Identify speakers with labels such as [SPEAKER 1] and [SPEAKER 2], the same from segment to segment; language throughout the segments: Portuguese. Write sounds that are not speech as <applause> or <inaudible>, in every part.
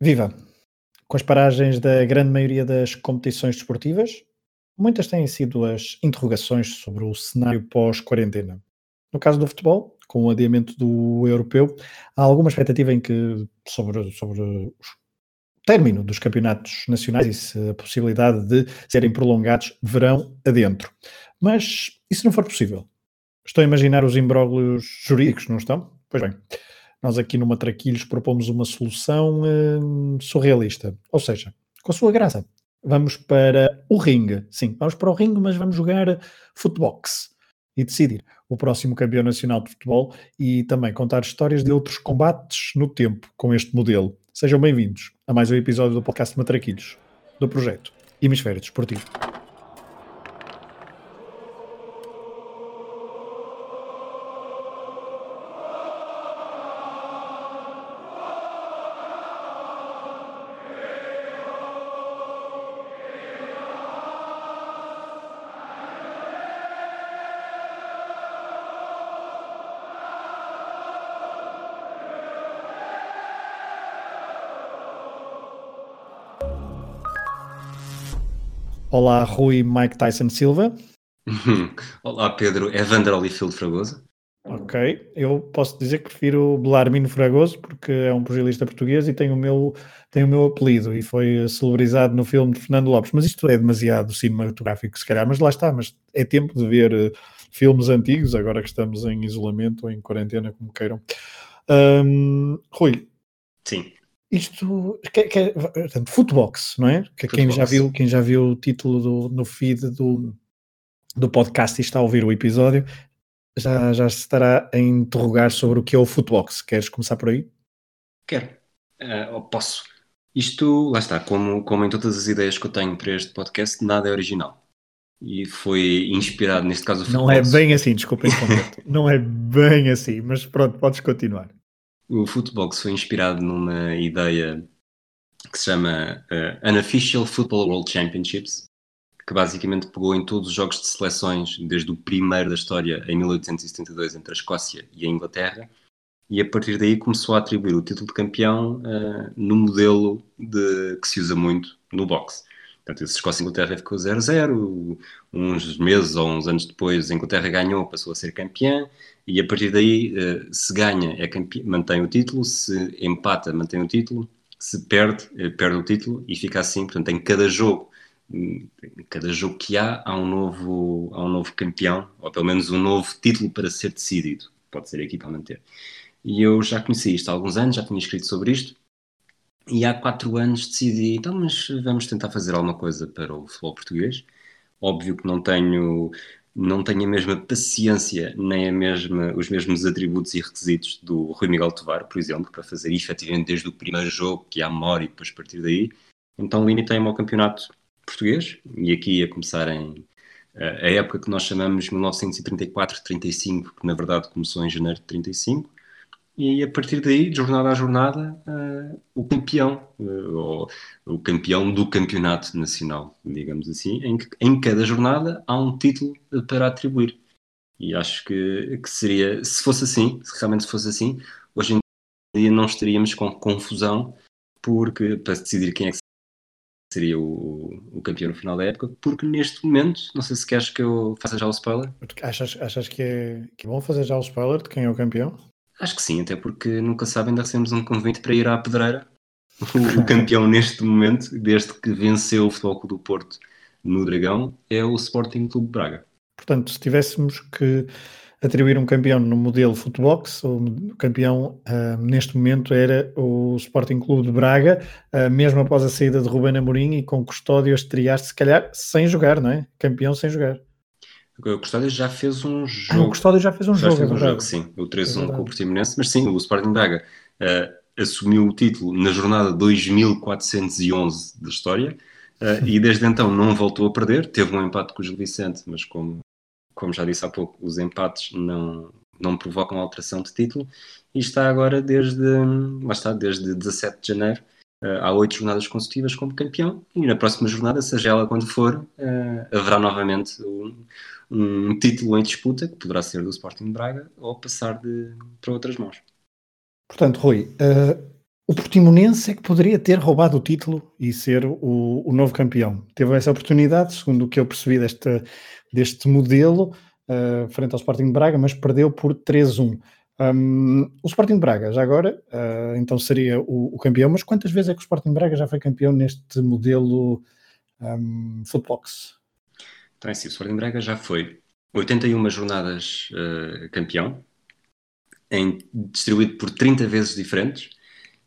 [SPEAKER 1] Viva! Com as paragens da grande maioria das competições desportivas, muitas têm sido as interrogações sobre o cenário pós-quarentena. No caso do futebol, com o adiamento do europeu, há alguma expectativa em que, sobre, sobre o término dos campeonatos nacionais e se a possibilidade de serem prolongados verão adentro. Mas se não for possível? Estou a imaginar os imbróglios jurídicos, não estão? Pois bem, nós aqui no Matraquilhos propomos uma solução hum, surrealista, ou seja, com a sua graça. Vamos para o ringue, sim, vamos para o ringue, mas vamos jogar footbox e decidir o próximo campeão nacional de futebol e também contar histórias de outros combates no tempo com este modelo. Sejam bem-vindos a mais um episódio do podcast Matraquilhos, do projeto Hemisfério Desportivo. Olá, Rui Mike Tyson Silva. <laughs>
[SPEAKER 2] Olá, Pedro. É Vander Holyfield Fragoso.
[SPEAKER 1] Ok, eu posso dizer que prefiro Belarmino Fragoso porque é um pugilista português e tem o meu, tem o meu apelido e foi celebrizado no filme de Fernando Lopes. Mas isto é demasiado cinematográfico, se calhar. Mas lá está, mas é tempo de ver uh, filmes antigos, agora que estamos em isolamento ou em quarentena, como queiram. Um, Rui.
[SPEAKER 2] Sim
[SPEAKER 1] isto que, que, portanto, Footbox, não é? Que quem já viu, quem já viu o título do, no feed do, do podcast e está a ouvir o episódio, já, já se estará a interrogar sobre o que é o Footbox. Queres começar por aí?
[SPEAKER 2] Quero. Uh, posso. Isto, lá está, como, como em todas as ideias que eu tenho para este podcast, nada é original. E foi inspirado, neste caso, o
[SPEAKER 1] Não é bem assim, desculpem, não é bem assim, mas pronto, podes continuar.
[SPEAKER 2] O Footbox foi inspirado numa ideia que se chama uh, Unofficial Football World Championships, que basicamente pegou em todos os jogos de seleções, desde o primeiro da história, em 1872, entre a Escócia e a Inglaterra, e a partir daí começou a atribuir o título de campeão uh, no modelo de, que se usa muito no boxe. Portanto, a Escócia e a Inglaterra ficou 0-0, uns meses ou uns anos depois a Inglaterra ganhou, passou a ser campeã, e a partir daí, eh, se ganha, é mantém o título, se empata, mantém o título, se perde, eh, perde o título e fica assim. Portanto, em cada jogo, em cada jogo que há, há um novo, há um novo campeão, ou pelo menos um novo título para ser decidido. Pode ser a equipa a manter. E eu já conheci isto há alguns anos, já tinha escrito sobre isto. E há quatro anos decidi, então, mas vamos tentar fazer alguma coisa para o futebol português. Óbvio que não tenho não tem a mesma paciência nem a mesma, os mesmos atributos e requisitos do Rui Miguel Tovar, por exemplo, para fazer efetivamente desde o primeiro jogo, que há memória e depois partir daí. Então limitei-me ao campeonato português e aqui a começar em a época que nós chamamos 1934-35, que na verdade começou em janeiro de 35, e a partir daí, de jornada a jornada, uh, o campeão, uh, ou o campeão do campeonato nacional, digamos assim, em que em cada jornada há um título para atribuir. E acho que, que seria, se fosse assim, se realmente fosse assim, hoje em dia não estaríamos com confusão porque, para decidir quem é que seria o, o campeão no final da época, porque neste momento, não sei se queres que eu faça já o spoiler.
[SPEAKER 1] Achas, achas que, é, que é bom fazer já o spoiler de quem é o campeão?
[SPEAKER 2] Acho que sim, até porque nunca sabem, ainda recebemos um convite para ir à Pedreira. <laughs> O, campeão neste momento, desde que venceu o Futebol Clube do Porto no Dragão, é o Sporting Clube Braga.
[SPEAKER 1] Portanto, se tivéssemos que atribuir um campeão no modelo Footbox, o campeão uh, neste momento era o Sporting Clube de Braga, uh, mesmo após a saída de Ruben Amorim e com Custódio a estrear-se, se calhar, sem jogar, não é? Campeão sem jogar.
[SPEAKER 2] O Custódio já fez um jogo.
[SPEAKER 1] Ah, o Custódio já fez um
[SPEAKER 2] já
[SPEAKER 1] jogo.
[SPEAKER 2] Fez um jogo, sim. O 3-1 é com o Portimonense, mas sim, o Sporting Braga uh, assumiu o título na jornada 2411 da história uh, e desde então não voltou a perder. Teve um empate com o Gil Vicente, mas como, como já disse há pouco, os empates não, não provocam alteração de título e está agora desde, lá está, desde 17 de janeiro Uh, há oito jornadas consecutivas como campeão e na próxima jornada, seja ela quando for, uh, haverá novamente um, um, título em disputa que poderá ser do Sporting Braga ou passar de, para outras mãos.
[SPEAKER 1] Portanto, Rui, uh, o Portimonense é que poderia ter roubado o título e ser o, o novo campeão. Teve essa oportunidade, segundo o que eu percebi deste, deste modelo, uh, frente ao Sporting de Braga, mas perdeu por 3-1. Um, o Sporting de Braga, já agora, uh, então seria o, o, campeão, mas quantas vezes é que o Sporting de Braga já foi campeão neste modelo um, Footbox?
[SPEAKER 2] Então é assim, o Sporting Braga já foi 81 jornadas uh, campeão, em, distribuído por 30 vezes diferentes,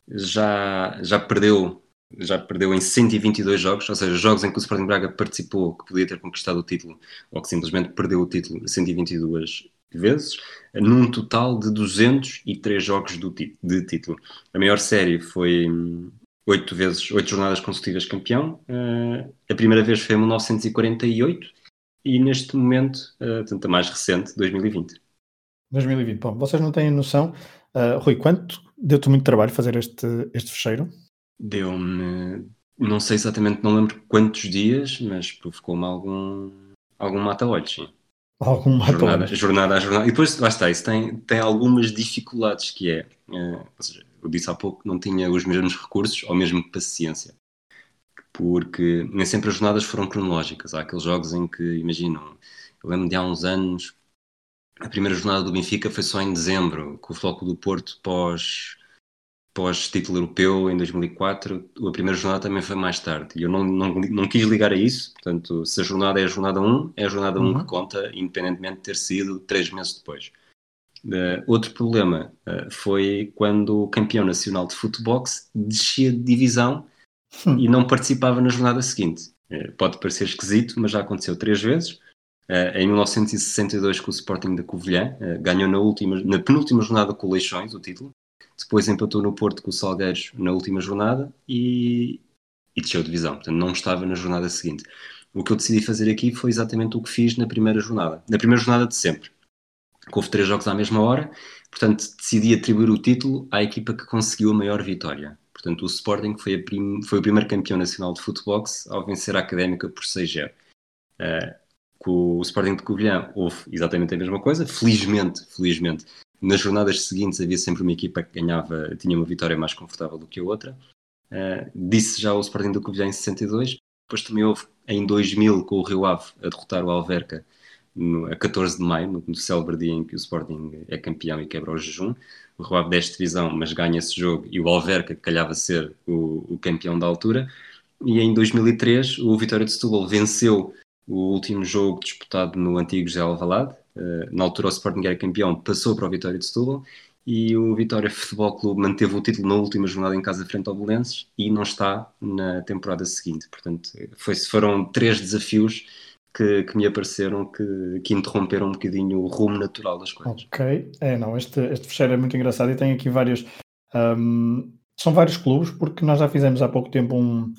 [SPEAKER 2] já, já perdeu já perdeu em 122 jogos, ou seja, jogos em que o Sporting Braga participou, que podia ter conquistado o título, ou que simplesmente perdeu o título 122 vezes, num total de 203 jogos do de título. A maior série foi 8 hum, vezes, 8 jornadas consecutivas campeão. Uh, a primeira vez foi em 1948 e neste momento, uh, tanto a mais recente, 2020.
[SPEAKER 1] 2020. Bom, vocês não têm noção, uh, Rui, quanto deu-te muito trabalho fazer este, este fecheiro?
[SPEAKER 2] Deu-me, não sei exatamente, não lembro quantos dias, mas provocou-me algum, algum mata-olhos, sim.
[SPEAKER 1] Algum
[SPEAKER 2] jornada, jornada a jornada. E depois, lá está, isso tem, tem algumas dificuldades, que é, é, ou seja, eu disse há pouco que não tinha os mesmos recursos ou mesmo paciência. Porque nem sempre as jornadas foram cronológicas. Há aqueles jogos em que, imaginam, eu lembro de há uns anos, a primeira jornada do Benfica foi só em dezembro, com o Floco do Porto pós pós-título europeu em 2004, a primeira jornada também foi mais tarde. E eu não, não, não quis ligar a isso, portanto, se a jornada é a jornada 1, é a jornada uhum. 1 que conta, independentemente de ter sido três meses depois. Uh, outro problema uh, foi quando o campeão nacional de futebox descia de divisão hum. e não participava na jornada seguinte. Uh, pode parecer esquisito, mas já aconteceu três vezes. em 1962, com o Sporting da Covilhã, ganhou na, última, na penúltima jornada com o Leixões o título, depois empatou no Porto com o Salgueiros na última jornada e, e desceu de divisão, portanto não estava na jornada seguinte. O que eu decidi fazer aqui foi exatamente o que fiz na primeira jornada, na primeira jornada de sempre. Houve três jogos à mesma hora, portanto decidi atribuir o título à equipa que conseguiu a maior vitória. Portanto, o Sporting foi, prim... foi o primeiro campeão nacional de futebol ao vencer a Académica por 6-0. Uh, com o Sporting de Covilhã houve exatamente a mesma coisa. Felizmente, felizmente, nas jornadas seguintes havia sempre uma equipa que ganhava, tinha uma vitória mais confortável do que a outra. Uh, disse já o Sporting do Covilhã em 62, depois também houve em 2000 com o Rio Ave a derrotar o Alverca no, a 14 de maio, no, no célebre dia em que o Sporting é campeão e quebra o jejum. O Rio Ave deste divisão, mas ganha esse jogo e o Alverca calhava ser o, o campeão da altura. E em 2003 o Vitória de Setúbal venceu o último jogo disputado no antigo José Alvalade, eh, na altura o Sporting era campeão, passou para o Vitória de Setúbal e o Vitória Futebol Clube manteve o título na última jornada em casa frente ao Belenenses e não está na temporada seguinte. Portanto, foi, foram três desafios que, que me apareceram que, que, interromperam um bocadinho o rumo natural das coisas.
[SPEAKER 1] Ok, é, não, este, este fecheiro é muito engraçado e tem aqui vários. Um, são vários clubes, porque nós já fizemos há pouco tempo um,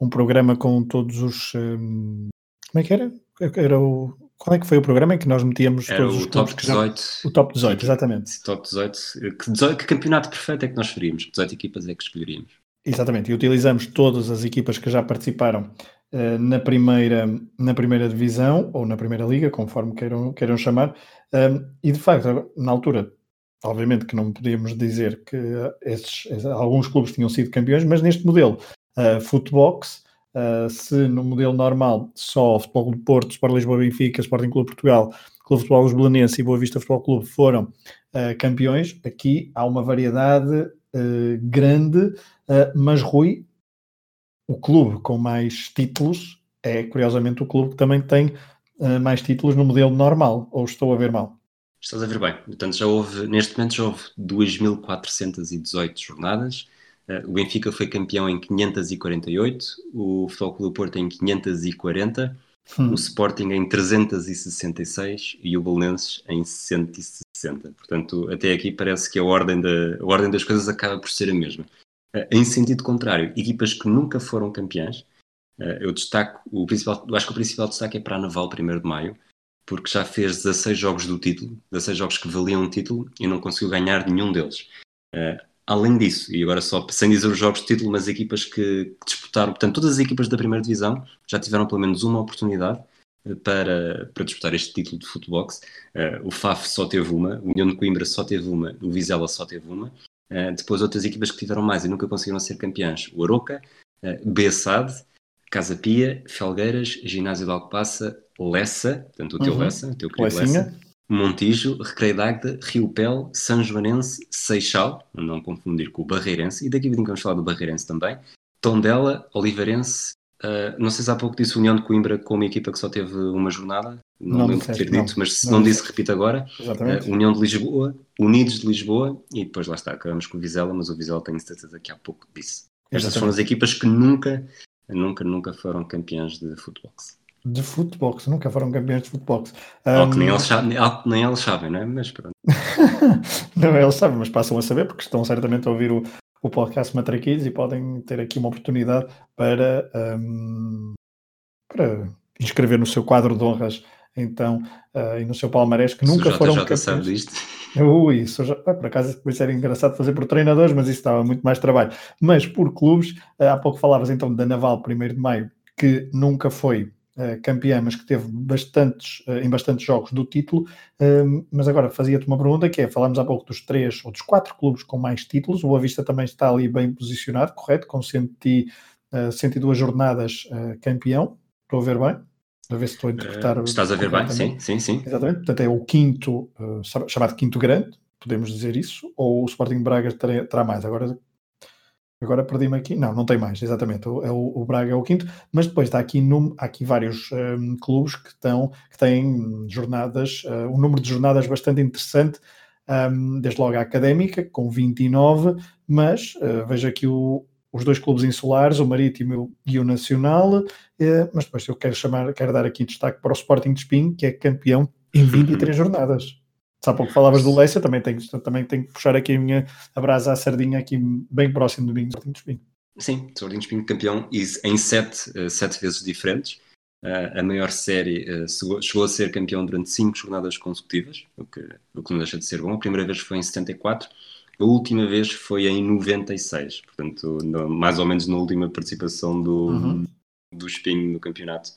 [SPEAKER 1] um programa com todos os. Um, como é que era? Era o qual é que foi o programa em que nós metíamos
[SPEAKER 2] Era todos os top 18.
[SPEAKER 1] Já... O top 18, exatamente.
[SPEAKER 2] Top 18. Que, 18. que campeonato perfeito é que nós faríamos? 18 equipas é que escolheríamos.
[SPEAKER 1] Exatamente, e utilizamos todas as equipas que já participaram uh, na, primeira, na primeira divisão ou na primeira liga, conforme queiram, queiram chamar, um, e de facto, na altura, obviamente que não podíamos dizer que esses, esses, alguns clubes tinham sido campeões, mas neste modelo, uh, Footbox, Uh, se no modelo normal só Futebol Clube Porto, Sport Lisboa Benfica, Sporting Clube Portugal, Clube Futebol Belenense e Boa Vista Futebol Clube foram uh, campeões, aqui há uma variedade grande, mas Rui, o clube com mais títulos é curiosamente o clube que também tem mais títulos no modelo normal, ou estou a ver mal?
[SPEAKER 2] Estás a ver bem, portanto já houve, neste momento já houve 2.418 jornadas, Uh, o Benfica foi campeão em 548, o Futebol Clube do Porto em 540, hum. o Sporting em 366 e o Belenenses em 160. Portanto, até aqui parece que a ordem, da, a ordem das coisas acaba por ser a mesma. Uh, em sentido contrário, equipas que nunca foram campeãs, uh, eu destaco, o principal, acho que o principal destaque é para a Naval 1 de Maio, porque já fez 16 jogos do título, 16 jogos que valiam um título e não conseguiu ganhar nenhum deles. Uh, Além disso, e agora só sem dizer os jogos de título, mas equipas que, disputaram, portanto, todas as equipas da primeira divisão já tiveram pelo menos uma oportunidade eh, para, para disputar este título de futebol. O FAF só teve uma, o União de Coimbra só teve uma, o Vizela só teve uma, depois outras equipas que tiveram mais e nunca conseguiram ser campeãs. O Aroca, uh, Bessade, Casa Pia, Felgueiras, Ginásio de Alcobaça, Lessa, portanto o teu uhum. Lessa, o teu querido Lessa, Montijo, Recreio d'Agda, Rio Pel, São Joanense, Seixal, não confundir com o Barreirense, e daqui a vamos falar do Barreirense também, Tondela, Oliveirense, uh, não sei se há pouco disse União de Coimbra com uma equipa que só teve uma jornada, não, não lembro de ter dito, mas se não, não disse, repito agora, uh, União de Lisboa, Unidos de Lisboa, e depois lá está, acabamos com o Vizela, mas o Vizela tenho certeza que há pouco disse. Estas Exatamente. foram as equipas que nunca, nunca, nunca foram campeãs de futebol
[SPEAKER 1] de futebol, nunca foram campeões de futebol.
[SPEAKER 2] Um... que nem eles, sabem, nem eles sabem, não é? Mas pronto. <laughs>
[SPEAKER 1] não, eles sabem, mas passam a saber porque estão certamente a ouvir o, o podcast Matraquilhos e podem ter aqui uma oportunidade para, um, para inscrever no seu quadro de honras então, uh, e no seu palmarés que nunca foram
[SPEAKER 2] campeões. sabe disto.
[SPEAKER 1] Ui, isso já, por acaso isso era engraçado fazer por treinadores, mas isso estava muito mais trabalho. Mas por clubes, uh, há pouco falavas então da Naval, 1 de Maio, que nunca foi campeã, mas que teve bastantes, uh, em bastantes jogos do título. Uh, mas agora fazia-te uma pergunta que é: falámos há pouco dos três ou dos quatro clubes com mais títulos. O Boa Vista também está ali bem posicionado, correto? Com 100, 102 jornadas campeão. Estou a ver bem? A ver se estou a interpretar.
[SPEAKER 2] estás a ver bem? Sim, sim, sim.
[SPEAKER 1] Exatamente. Portanto, é o quinto, chamado quinto grande, podemos dizer isso, ou o Sporting Braga terá, terá mais. Agora Agora perdi-me aqui. Não, não tem mais, exatamente. O, é o, o, Braga é o quinto, mas depois está aqui, num, há aqui vários um, clubes que, estão, que têm jornadas, uh, um número de jornadas bastante interessante, um, desde logo a Académica, com 29, mas uh, vejo aqui o, os dois clubes insulares, o Marítimo e o Nacional, uh, mas depois eu quero chamar, quero dar aqui destaque para o Sporting de Espinho, que é campeão em 23 <clears throat> jornadas. Se há pouco falavas do Leicester, também tenho, também tenho que puxar aqui a minha a brasa à sardinha aqui bem próximo do Binho Sporting de Espinho.
[SPEAKER 2] Sim, Sporting de Espinho campeão em sete, eh, sete vezes diferentes. Uh, a maior série chegou, chegou, a ser campeão durante cinco jornadas consecutivas, o que, o que não deixa de ser bom. A primeira vez foi em 74, a última vez foi em 96, portanto, no, mais ou menos na última participação do, uhum. do Espinho no campeonato.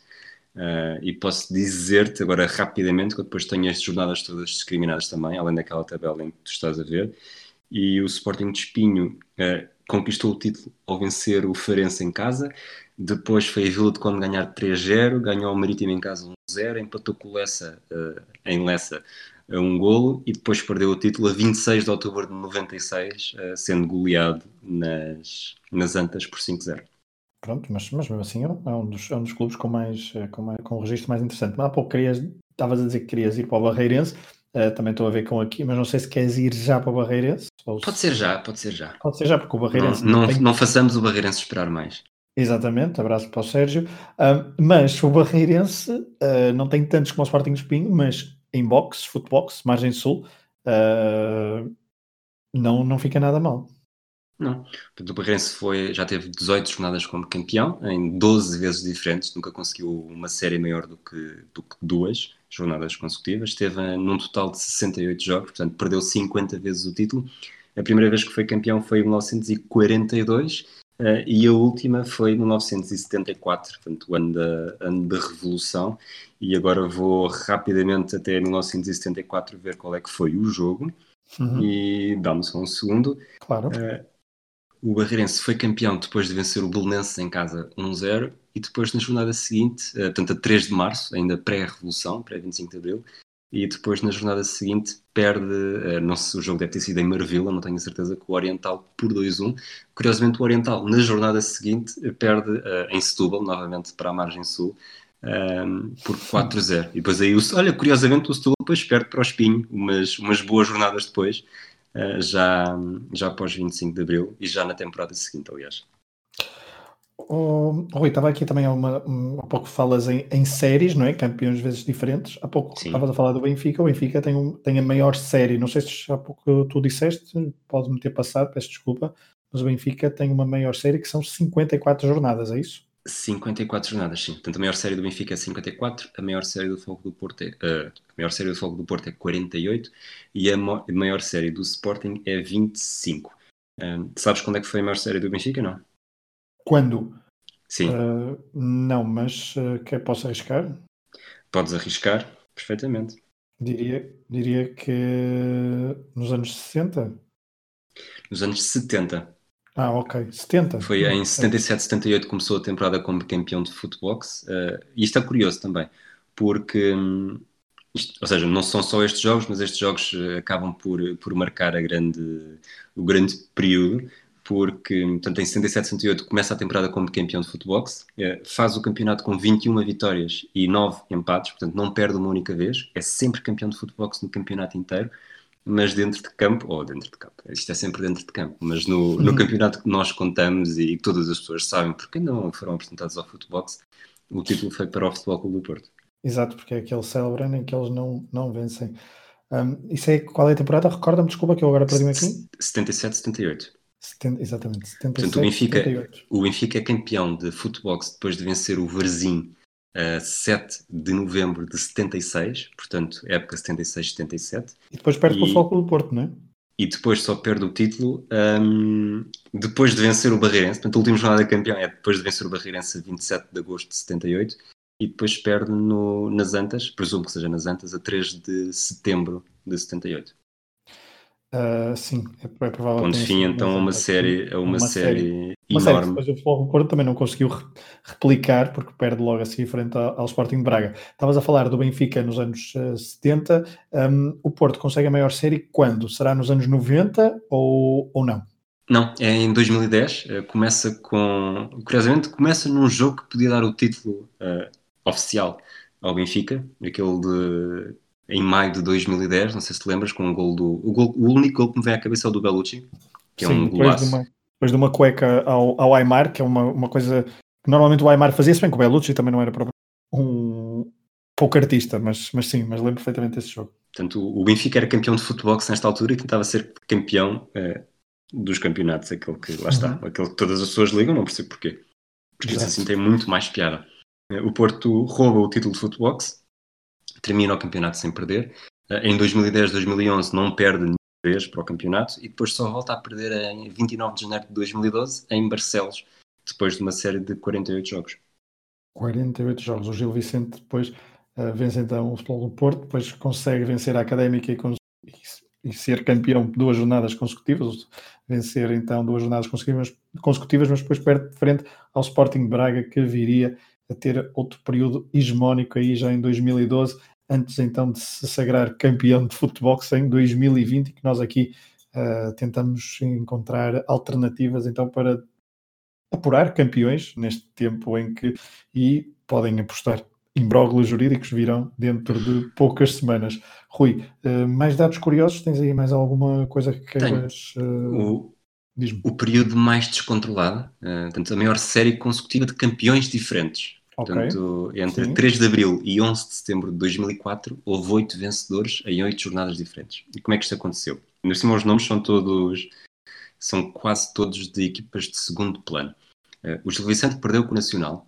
[SPEAKER 2] Uh, e posso dizer-te agora rapidamente que eu depois tenho estas jornadas todas discriminadas também, além daquela tabela em que tu estás a ver. E o Sporting de Espinho uh, conquistou o título ao vencer o Farense em casa. Depois foi a Vila de Conde ganhar 3-0, ganhou o Marítimo em casa 1-0, empatou com o Lessa uh, em Lessa a um golo e depois perdeu o título a 26 de outubro de 96, sendo goleado nas, nas Antas por 5-0.
[SPEAKER 1] Pronto, mas, mas mesmo assim é um, é dos, é um dos clubes com mais, eh, com mais com um registro mais interessante. Mas há pouco querias, estavas a dizer que querias ir para o Barreirense, uh, também estou a ver com aqui, mas não sei se queres ir já para o Barreirense.
[SPEAKER 2] Ou... Pode ser já, pode ser já.
[SPEAKER 1] Pode ser já, porque o Barreirense.
[SPEAKER 2] Não, não, tem... não façamos o Barreirense esperar mais.
[SPEAKER 1] Exatamente, abraço para o Sérgio. Uh, mas o Barreirense uh, não tem tantos como o Sporting Espinho, mas em boxe, futebox, margem sul, uh, não, não fica nada mal.
[SPEAKER 2] Não. O Barreirense foi, já teve 18 jornadas como campeão, em 12 vezes diferentes, nunca conseguiu uma série maior do que, do que duas jornadas consecutivas. Esteve num total de 68 jogos, portanto perdeu 50 vezes o título. A primeira vez que foi campeão foi em 1942 uh, e a última foi em 1974, portanto o ano da, ano da Revolução. E agora vou rapidamente até 1974 ver qual é que foi o jogo. Uhum. E dá-me só um segundo.
[SPEAKER 1] Claro. Uh,
[SPEAKER 2] o Barreirense foi campeão depois de vencer o Belenenses em casa 1-0 e depois na jornada seguinte, uh, portanto a 3 de março, ainda pré-revolução, pré-25 de abril, e depois na jornada seguinte perde, uh, não sei, o jogo deve ter sido em Marvila, não tenho certeza, com o Oriental por 2-1. Curiosamente o Oriental na jornada seguinte perde uh, em Setúbal, novamente para a margem sul, ehm, por 4-0. E depois aí, olha, curiosamente o Setúbal depois perde para o Espinho, umas, umas boas jornadas depois, já, já após 25 de Abril e já na temporada seguinte, aliás.
[SPEAKER 1] Oh, Rui, estava aqui também há, uma, um, há pouco falas em, em, séries, não é? Campeões vezes diferentes. Há pouco estavas a falar do Benfica. O Benfica tem, um, tem a maior série. Não sei se há pouco tu disseste, pode-me ter passado, peço desculpa. Mas o Benfica tem uma maior série que são 54 jornadas, é isso?
[SPEAKER 2] 54 jornadas, sim. Portanto, a maior série do Benfica é 54, a maior série do Fogo do Porto é, uh, a maior série do Fogo do Porto é 48 e a, maior série do Sporting é 25. Uh, sabes quando é que foi a maior série do Benfica, não?
[SPEAKER 1] Quando?
[SPEAKER 2] Sim.
[SPEAKER 1] Uh, não, mas uh, que posso arriscar?
[SPEAKER 2] Podes arriscar, perfeitamente.
[SPEAKER 1] Diria, diria que nos anos 60.
[SPEAKER 2] Nos anos 70.
[SPEAKER 1] Ah, ok. 70.
[SPEAKER 2] Foi em 77, 78 começou a temporada como campeão de footbox. Uh, e isto é curioso também, porque, hum, isto, ou seja, não são só estes jogos, mas estes jogos eh, acabam por, por marcar a grande, o grande período, porque, portanto, em 77, 78 começa a temporada como campeão de footbox, uh, faz o campeonato com 21 vitórias e 9 empates, portanto não perde uma única vez, é sempre campeão de footbox no campeonato inteiro, mas dentro de campo, ou dentro de campo, isto é sempre dentro de campo, mas no, no campeonato que nós contamos e que todas as pessoas sabem porque não foram apresentados ao Footbox, o título foi para o Futebol Clube do Porto.
[SPEAKER 1] Exato, porque é aquele célebre em que eles não, não vencem. Um, isso é qual é a temporada? Recorda-me, desculpa que eu agora perdi-me aqui.
[SPEAKER 2] 77, 78.
[SPEAKER 1] 70, exatamente, 77,
[SPEAKER 2] Portanto, o Benfica, 78. o Benfica é campeão de Footbox depois de vencer o Varzim a 7 de novembro de 76, portanto, época 76-77.
[SPEAKER 1] E depois perde e, o Foco do Porto, não é?
[SPEAKER 2] E depois só perde o título um, depois de vencer o Barreirense. Portanto, a última jornada de campeão é depois de vencer o Barreirense a 27 de agosto de 78 e depois perde no, nas Antas, presumo que seja nas Antas, a 3 de setembro de 78.
[SPEAKER 1] Uh, sim, é, é provável.
[SPEAKER 2] Ponto fim então a uma série, a uma, uma série, série uma enorme.
[SPEAKER 1] Mas o Futebol Porto também não conseguiu replicar porque perde logo a seguir frente ao, Sporting de Braga. Estavas a falar do Benfica nos anos uh, eh, 70. Um, o Porto consegue a maior série quando? Será nos anos 90 ou, ou não?
[SPEAKER 2] Não, é em 2010. Uh, começa com. Curiosamente, começa num jogo que podia dar o título uh, oficial ao Benfica, aquele de em maio de 2010, não sei se te lembras, com um gol do. O, gol, o único gol que me vem à cabeça é o do Bellucci, que é Sim, é um golaço.
[SPEAKER 1] Depois de, uma, depois de uma cueca ao, ao Aymar, que é uma, uma coisa que normalmente o Aymar fazia, se bem que o Bellucci também não era um pouco artista, mas, mas sim, mas lembro perfeitamente desse jogo.
[SPEAKER 2] Portanto, o Benfica era campeão de futebol nesta altura e tentava ser campeão eh, dos campeonatos, aquele que lá está, uhum. aquele que todas as pessoas ligam, não percebo porquê. Porque isso assim tem muito mais piada. Eh, o Porto rouba o título de futebol termina o campeonato sem perder. Eh, em 2010, 2011 não perde nenhuma vez para o campeonato e depois só volta a perder em 29 de janeiro de 2012 em Barcelos, depois de uma série de 48 jogos.
[SPEAKER 1] 48 jogos. O Gil Vicente depois uh, vence então o Futebol do Porto, depois consegue vencer a Académica e, e, ser campeão duas jornadas consecutivas, vencer então duas jornadas consecutivas, consecutivas mas depois perde de frente ao Sporting Braga que viria a ter outro período hegemónico aí já em 2012, antes então de se sagrar campeão de futebol em 2020 e que nós aqui uh, tentamos encontrar alternativas então para apurar campeões neste tempo em que e podem apostar imbróglios jurídicos virão dentro de poucas semanas. Rui, uh, mais dados curiosos? Tens aí mais alguma coisa que queiras?
[SPEAKER 2] Uh, o, o período mais descontrolado, uh, portanto, a maior série consecutiva de campeões diferentes. Okay. Portanto, entre Sim. 3 de abril e 11 de setembro de 2004, houve oito vencedores em oito jornadas diferentes. E como é que isto aconteceu? Neste cima, os nomes são todos, são quase todos de equipas de segundo plano. Uh, o Gil Vicente perdeu com o Nacional,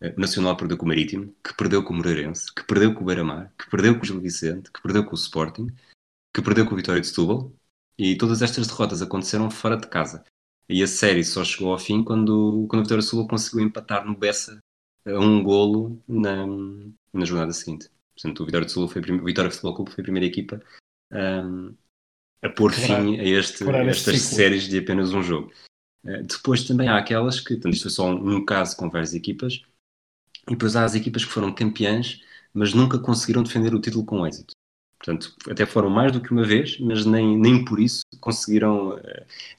[SPEAKER 2] uh, o Nacional perdeu com o Marítimo, que perdeu com o Moreirense, que perdeu com o Beira-Mar, que perdeu com o Gil Vicente, que perdeu com o Sporting, que perdeu com o Vitória de Setúbal, e todas estas derrotas aconteceram fora de casa. E a série só chegou ao fim quando, quando o Vitória de Setúbal conseguiu empatar no Bessa um golo na, na jornada seguinte. Portanto, o Vitória de Sul foi o Vitória Futebol Clube foi a primeira equipa um, a pôr fim a, este, a estas séries de apenas um jogo. Uh, depois também há aquelas que, portanto, isto foi só um, um caso com várias equipas, e depois há as equipas que foram campeãs, mas nunca conseguiram defender o título com êxito. Portanto, até foram mais do que uma vez, mas nem, nem por isso conseguiram uh,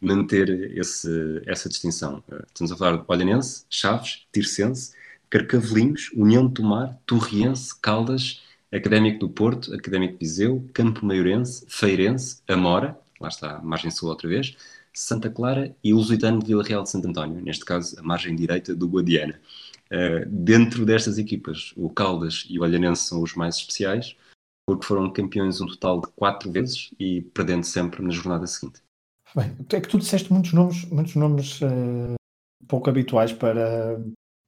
[SPEAKER 2] manter esse, essa distinção. Uh, estamos a falar de Olhanense, Chaves, Tircense, Carcavelinhos, União de Tomar, Torriense, Caldas, Académico do Porto, Académico de Viseu, Campo Maiorense, Feirense, Amora, lá está a margem sul outra vez, Santa Clara e Lusitano de Vila Real de Santo António, neste caso a margem direita do Guadiana. Uh, dentro destas equipas, o Caldas e o Olhanense são os mais especiais, porque foram campeões um total de quatro vezes e perdendo sempre na jornada seguinte.
[SPEAKER 1] Bem, é que tu disseste muitos nomes, muitos nomes uh, pouco habituais para,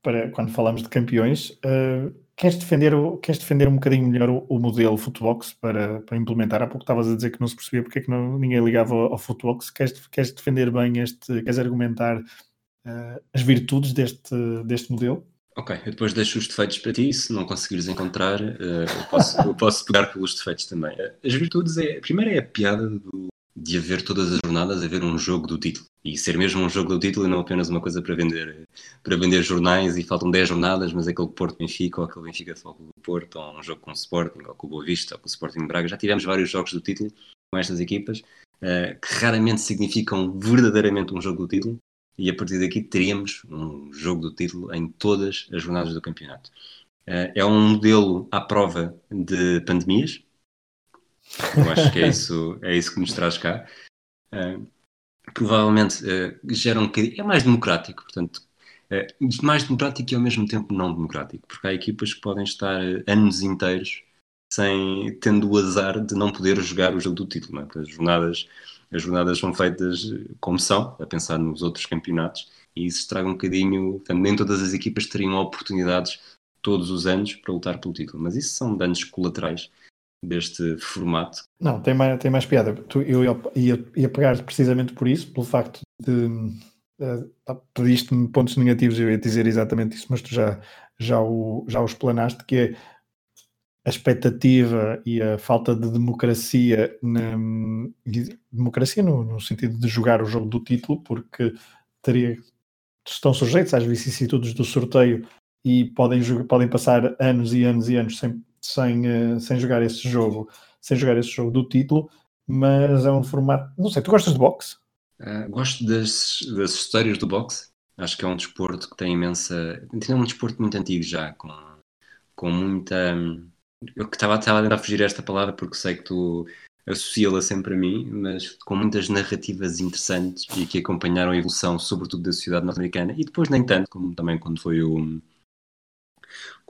[SPEAKER 1] para quando falamos de campeões. Uh, queres, defender queres defender um bocadinho melhor o, o modelo Footbox para, para implementar? Há pouco estavas a dizer que não se percebia porque é que não, ninguém ligava ao, ao Footbox. Queres, queres defender bem este, queres argumentar uh, as virtudes deste, deste modelo?
[SPEAKER 2] Ok, eu depois deixo os defeitos para ti, se não conseguires encontrar, uh, eu, posso, posso pegar pelos defeitos também. As virtudes é, a primeira é a piada do, de haver todas as jornadas haver um jogo do título. E ser mesmo um jogo do título e não apenas uma coisa para vender para vender jornais e faltam 10 jornadas mas aquele Porto Benfica ou aquele Benfica Futebol do Porto ou um jogo com o Sporting ou com o Boa Vista ou com o Sporting Braga. Já tivemos vários jogos do título com estas equipas uh, que raramente significam verdadeiramente um jogo do título. E a partir daqui teríamos um jogo do título em todas as jornadas do campeonato. Uh, é um modelo à prova de pandemias eu acho que é isso, é isso que nos traz cá. Uh, provavelmente uh, gera um bocadinho. É mais democrático, portanto, uh, mais democrático e ao mesmo tempo não democrático, porque há equipas que podem estar anos inteiros sem tendo o azar de não poder jogar o jogo do título. É? As jornadas, as jornadas são feitas como são, a pensar nos outros campeonatos, e isso estraga um bocadinho. Portanto, nem todas as equipas teriam oportunidades todos os anos para lutar pelo título, mas isso são danos colaterais deste formato.
[SPEAKER 1] Não, tem mais, tem mais piada. Eu ia, ia pegar precisamente por isso, pelo facto de. Uh, pediste-me pontos negativos, eu ia dizer exatamente isso, mas tu já, já, o, já o explanaste, que é a expectativa e a falta de democracia, na, democracia no, no, sentido de jogar o jogo do título, porque teria, estão sujeitos às vicissitudes do sorteio e podem, podem passar anos e anos e anos sem, sem, uh, sem jogar esse jogo, sem jogar esse jogo do título, mas é um formato. Não sei, tu gostas de boxe?
[SPEAKER 2] Uh, gosto das, das histórias do boxe. Acho que é um desporto que tem imensa. É um desporto muito antigo já, com, com muita. Eu que estava a tentar fugir esta palavra porque sei que tu associa-la sempre a mim, mas com muitas narrativas interessantes e que acompanharam a evolução, sobretudo da sociedade norte-americana, e depois nem tanto, como também quando foi o,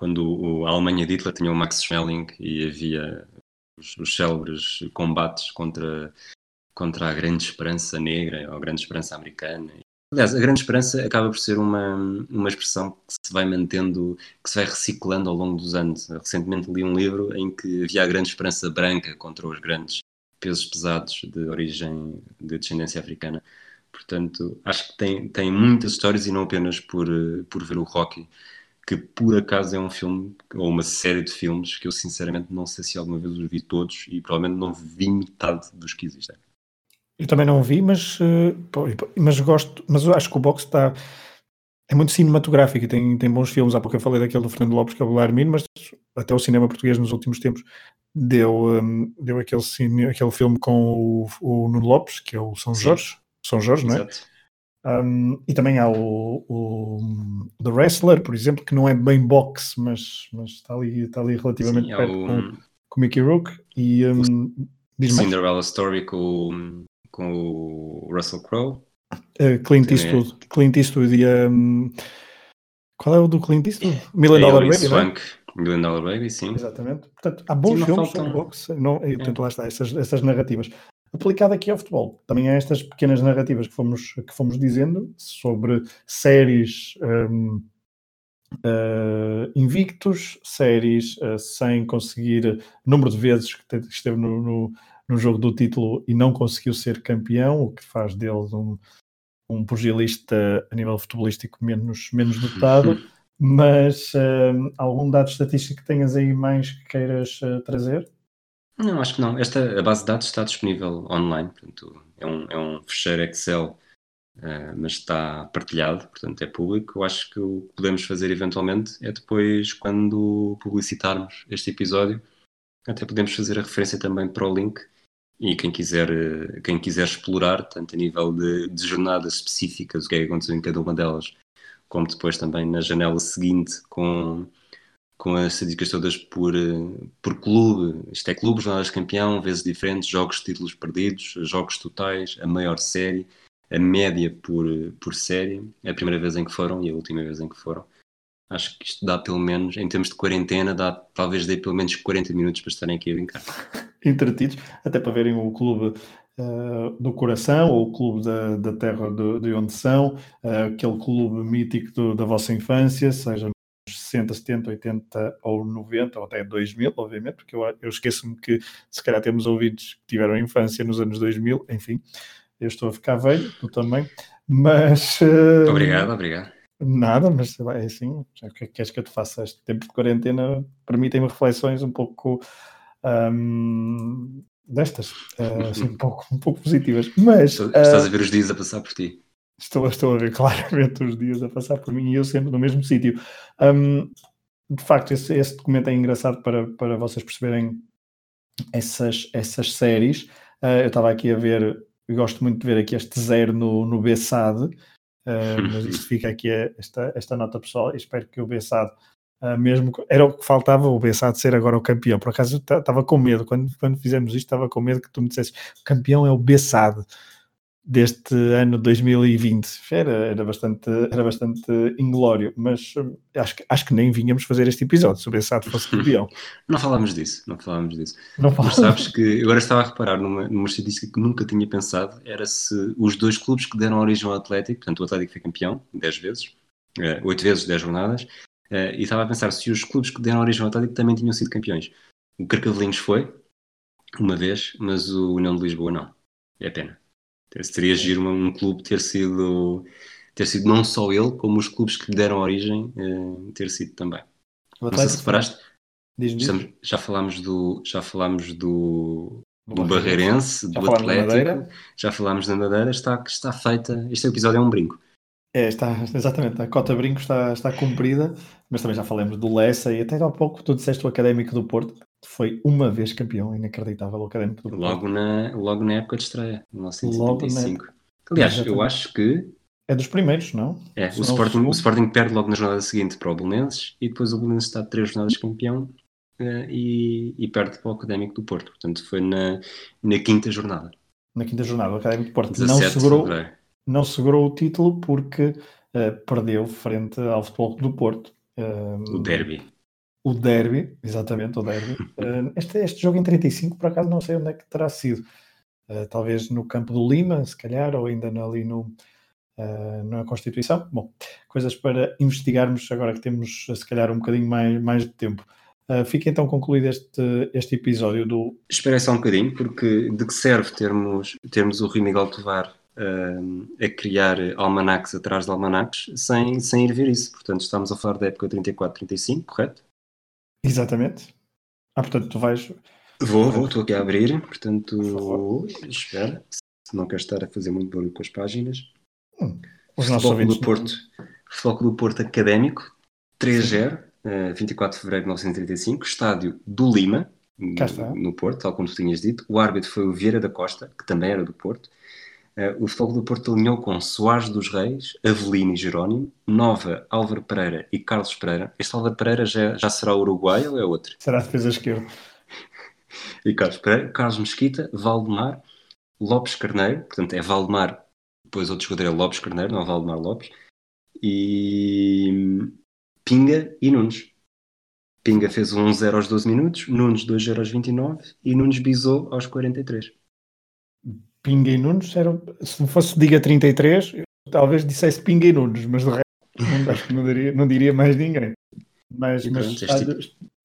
[SPEAKER 2] quando a Alemanha de Hitler tinha o Max Schmeling e havia os, os célebres combates contra, contra a grande esperança negra ou a grande esperança americana. Aliás, a grande esperança acaba por ser uma, uma expressão que se vai mantendo, que se vai reciclando ao longo dos anos. Recentemente li um livro em que havia a grande esperança branca contra os grandes pesos pesados de origem de descendência africana. Portanto, acho que tem, tem muitas histórias e não apenas por, por ver o hockey que por acaso é um filme ou uma série de filmes que eu sinceramente não sei se alguma vez os vi todos e provavelmente não vi metade dos que existem.
[SPEAKER 1] Eu também não vi, mas, eh, mas gosto, mas acho que o box está é muito cinematográfico e tem, tem bons filmes. Há pouco eu falei daquele do Fernando Lopes, que é o Larmino, mas até o cinema português nos últimos tempos deu, um, deu aquele, cine, aquele filme com o, o Nuno Lopes, que é o São Jorge. São Jorge, não é? Exato. Um, e também há o, o, The Wrestler, por exemplo, que não é bem boxe, mas, mas está, ali, está ali relativamente Sim, perto o, com, com o Mickey Rook. E, um,
[SPEAKER 2] Cinderella Story com, com o Russell Crowe.
[SPEAKER 1] Uh, Clint Eastwood. É. Clint Eastwood e um, qual é o do Clint Eastwood? Million é Dollar Baby, não é?
[SPEAKER 2] Million Dollar Baby, sim.
[SPEAKER 1] Exatamente. Portanto, há bons sim, filmes sobre boxe. Não, e, portanto, é. lá está, essas, essas narrativas aplicado aqui ao futebol. Também há estas pequenas narrativas que fomos, que fomos dizendo sobre séries um, uh, eh, invictos, séries uh, sem conseguir número de vezes que esteve no, no, no, jogo do título e não conseguiu ser campeão, o que faz dele um, um pugilista a nível futebolístico menos, menos dotado. Mas uh, algum dado estatístico que tenhas aí mais que queiras uh, trazer?
[SPEAKER 2] Não, acho que não. Esta, a base de dados está disponível online, portanto, é um, é um fecheiro Excel, uh, mas está partilhado, portanto, é público. Eu acho que o que podemos fazer eventualmente é depois, quando publicitarmos este episódio, até podemos fazer a referência também para o link e quem quiser, quem quiser explorar, tanto a nível de, de jornadas específicas, o que é que aconteceu em cada uma delas, como depois também na janela seguinte com com as estadísticas todas por, eh, por clube. Isto é clube, jornadas de campeão, vezes diferentes, jogos títulos perdidos, jogos totais, a maior série, a média por, por série, a primeira vez em que foram e a última vez em que foram. Acho que isto dá pelo menos, em termos de quarentena, dá, talvez dê pelo menos 40 minutos para estarem aqui a brincar. <laughs>
[SPEAKER 1] Entretidos, até para verem o clube uh, do coração ou o clube da, da terra de, de onde são, uh, aquele clube mítico do, da vossa infância, seja 60, 70, 80 ou 90 ou até 2000, obviamente, porque eu, eu esqueço-me que se calhar temos ouvidos que tiveram infância nos anos 2000, enfim, eu estou a ficar velho, tu também, mas...
[SPEAKER 2] Uh, obrigado, obrigado.
[SPEAKER 1] Nada, mas é assim, já que queres que eu te faça este tempo de quarentena, permitem-me reflexões um pouco um, destas, uh, assim, um pouco, um pouco positivas. Mas
[SPEAKER 2] estás uh, a ver os dias a passar por ti.
[SPEAKER 1] Estou, estou a ver <laughs> claramente os dias a passar por mim e eu sempre no mesmo sítio. Um, de facto, esse, esse, documento é engraçado para, para vocês perceberem essas, essas séries. Uh, eu estava aqui a ver, gosto muito de ver aqui este zero no, no BSAD, uh, <laughs> mas isto fica aqui esta, esta nota pessoal. Espero que o BSAD Uh, mesmo era o que faltava o Bessade ser agora o campeão. Por acaso estava com medo, quando, quando fizemos isto, estava com medo que tu me dissesses o campeão é o Bessade deste ano 2020. Era, era, bastante, era bastante inglório, mas hum, acho que, acho que nem vinhamos fazer este episódio se o Bessade fosse <laughs> campeão.
[SPEAKER 2] não falámos disso, não falámos disso. Não mas sabes que agora estava a reparar numa, numa estatística que nunca tinha pensado, era se os dois clubes que deram origem ao Atlético, portanto o Atlético foi campeão 10 vezes, 8 eh, vezes, 10 jornadas, Uh, e estava a pensar se os clubes que deram origem ao Atlético também tinham sido campeões. O Carcavelinhos foi, uma vez, mas o União de Lisboa não. É pena. Seria giro um clube ter sido, ter sido não só ele, como os clubes que lhe deram origem uh, ter sido também. Não sei se reparaste. Já falámos do, já falámos do, do Barreirense, do Atlético, já falámos da Madeira, está, está feita. Este episódio é um brinco.
[SPEAKER 1] É, está, exatamente, a cota brinco está, está cumprida, mas também já falamos do Lessa e até há pouco tu disseste o Académico do Porto, foi uma vez campeão, inacreditável o Académico do Porto.
[SPEAKER 2] Logo na, logo na época de estreia, 1975. Na... Aliás, exatamente. eu acho que...
[SPEAKER 1] É dos primeiros, não?
[SPEAKER 2] É, o Sporting, o Sporting perde logo na jornada seguinte para o Belenenses e depois o Belenenses está três jornadas campeão uh, e, e perde para o Académico do Porto. Portanto, foi na, na quinta jornada.
[SPEAKER 1] Na quinta jornada, o Académico do Porto não segurou não segurou o título porque uh, perdeu frente ao Futebol do Porto.
[SPEAKER 2] Uh, o derby.
[SPEAKER 1] O derby, exatamente, o derby. Uh, <laughs> este, este jogo em 35, por acaso, não sei onde é que terá sido. talvez no campo do Lima, se calhar, ou ainda ali no, na Constituição. Bom, coisas para investigarmos agora que temos, se calhar, um bocadinho mais, mais de tempo. Uh, fica então concluído este, este episódio do.
[SPEAKER 2] Espera só um bocadinho, porque de que serve termos, termos o Rui Miguel Tovar uh, a criar almanacs atrás de almanacs sem, sem ir ver isso. Portanto, estamos a falar da época 34-35, correto?
[SPEAKER 1] Exatamente. Ah, portanto, tu vais.
[SPEAKER 2] Vou, vou, estou aqui a abrir, portanto, espera, se não quer estar a fazer muito barulho com as páginas.
[SPEAKER 1] Hum, os nossos
[SPEAKER 2] Futebol do Porto, Futebol do Porto Académico, 3-0, uh, 24 de fevereiro de 1935, estádio do Lima, no Porto, tal como tu tinhas dito. O árbitro foi o Vieira da Costa, que também era do Porto. Uh, o Futebol do Porto alinhou com Soares dos Reis, Avelino e Jerónimo, Nova, Álvaro Pereira e Carlos Pereira. Este Álvaro Pereira já, já será Uruguai ou é outro?
[SPEAKER 1] Será a defesa esquerda. <laughs>
[SPEAKER 2] e Carlos Pereira, Carlos Mesquita, Valdemar, Lopes Carneiro, portanto é Valdemar, depois outro jogador é Lopes Carneiro, não é Valdemar Lopes, e Pinga e Nunes. Pinga fez um 1-0 aos 12 minutos, Nunes 2-0 aos 29 e Nunes bisou aos 43.
[SPEAKER 1] Pinga e Nunes, era, se fosse diga 33, eu talvez dissesse Pinga e Nunes, mas de resto não, acho que não diria, não diria mais ninguém. Mas, mas, estádio,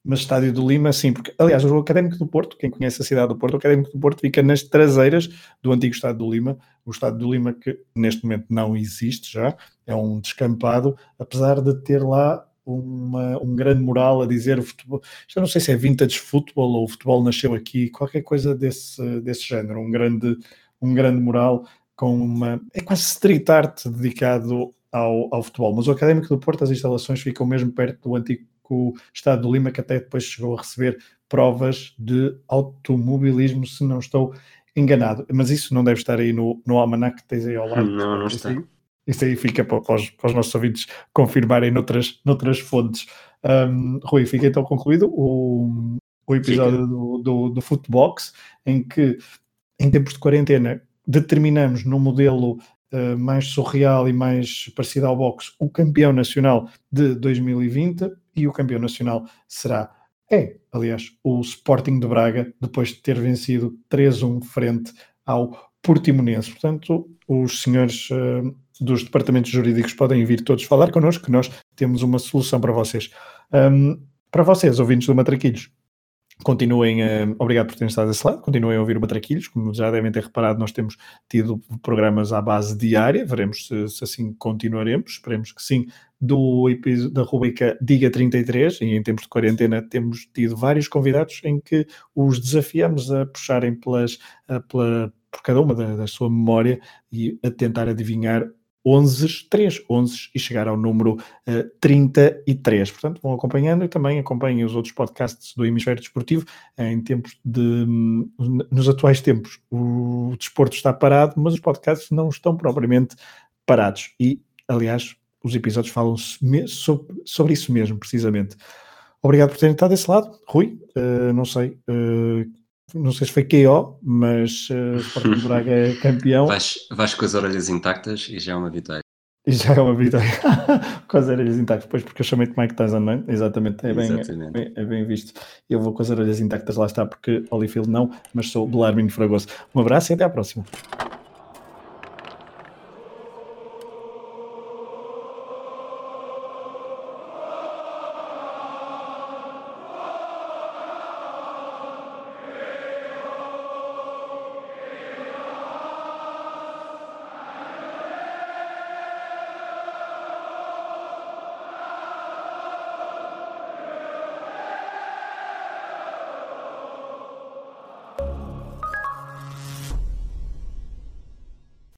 [SPEAKER 1] mas estádio do Lima, sim, porque aliás o Académico do Porto, quem conhece a cidade do Porto, o Académico do Porto fica nas traseiras do antigo Estádio do Lima, o Estádio do Lima que neste momento não existe já, é um descampado, apesar de ter lá uma, um grande mural a dizer o futebol, eu não sei se é vintage futebol ou o futebol nasceu aqui, qualquer coisa desse, desse género, um grande um grande mural com uma. É quase street art dedicado ao, ao futebol. Mas o Académico do Porto, as instalações ficam mesmo perto do antigo Estado do Lima, que até depois chegou a receber provas de automobilismo, se não estou enganado. Mas isso não deve estar aí no, no almanac que tens aí ao lado.
[SPEAKER 2] Não, não está.
[SPEAKER 1] isso aí fica para, para, os, para, os, nossos ouvintes confirmarem noutras, noutras fontes. Um, Rui, fica então concluído o, o episódio do, do, do Footbox, em que em tempos de quarentena, determinamos no modelo uh, mais surreal e mais parecido ao boxe o campeão nacional de 2020 e o campeão nacional será, é, aliás, o Sporting de Braga, depois de ter vencido 3-1 frente ao Portimonense. Portanto, os senhores uh, dos departamentos jurídicos podem vir todos falar connosco, que nós temos uma solução para vocês. Um, para vocês, ouvintes do Matraquilhos, Continuem, uh, obrigado por terem estado desse lado, continuem a ouvir o Batraquilhos, como já devem ter reparado, nós temos tido programas à base diária, veremos se, se assim continuaremos, esperemos que sim, do da rubrica Diga 33, e em tempos de quarentena temos tido vários convidados em que os desafiamos a puxarem pelas, pela, por cada uma da, da sua memória e a tentar adivinhar 11, 3 11 e chegar ao número uh, eh, 33. Portanto, vão acompanhando e também acompanhem os outros podcasts do Hemisfério Desportivo em tempos de. Nos atuais tempos, o desporto está parado, mas os podcasts não estão propriamente parados. E, aliás, os episódios falam sobre, sobre isso mesmo, precisamente. Obrigado por terem estado desse lado. Rui, uh, não sei. Uh, não sei se foi KO, mas uh, Sporting <laughs> Braga é campeão.
[SPEAKER 2] Vais, vais com as orelhas intactas e já é uma vitória.
[SPEAKER 1] E já é uma vitória. <laughs> com as orelhas intactas, pois porque eu chamei-te Mike Tyson, não é? Exatamente, é bem, é bem, é bem, visto. Eu vou com as orelhas intactas, lá está, porque Holyfield não, mas sou Belarmino Fragoso. Um abraço e até à próxima.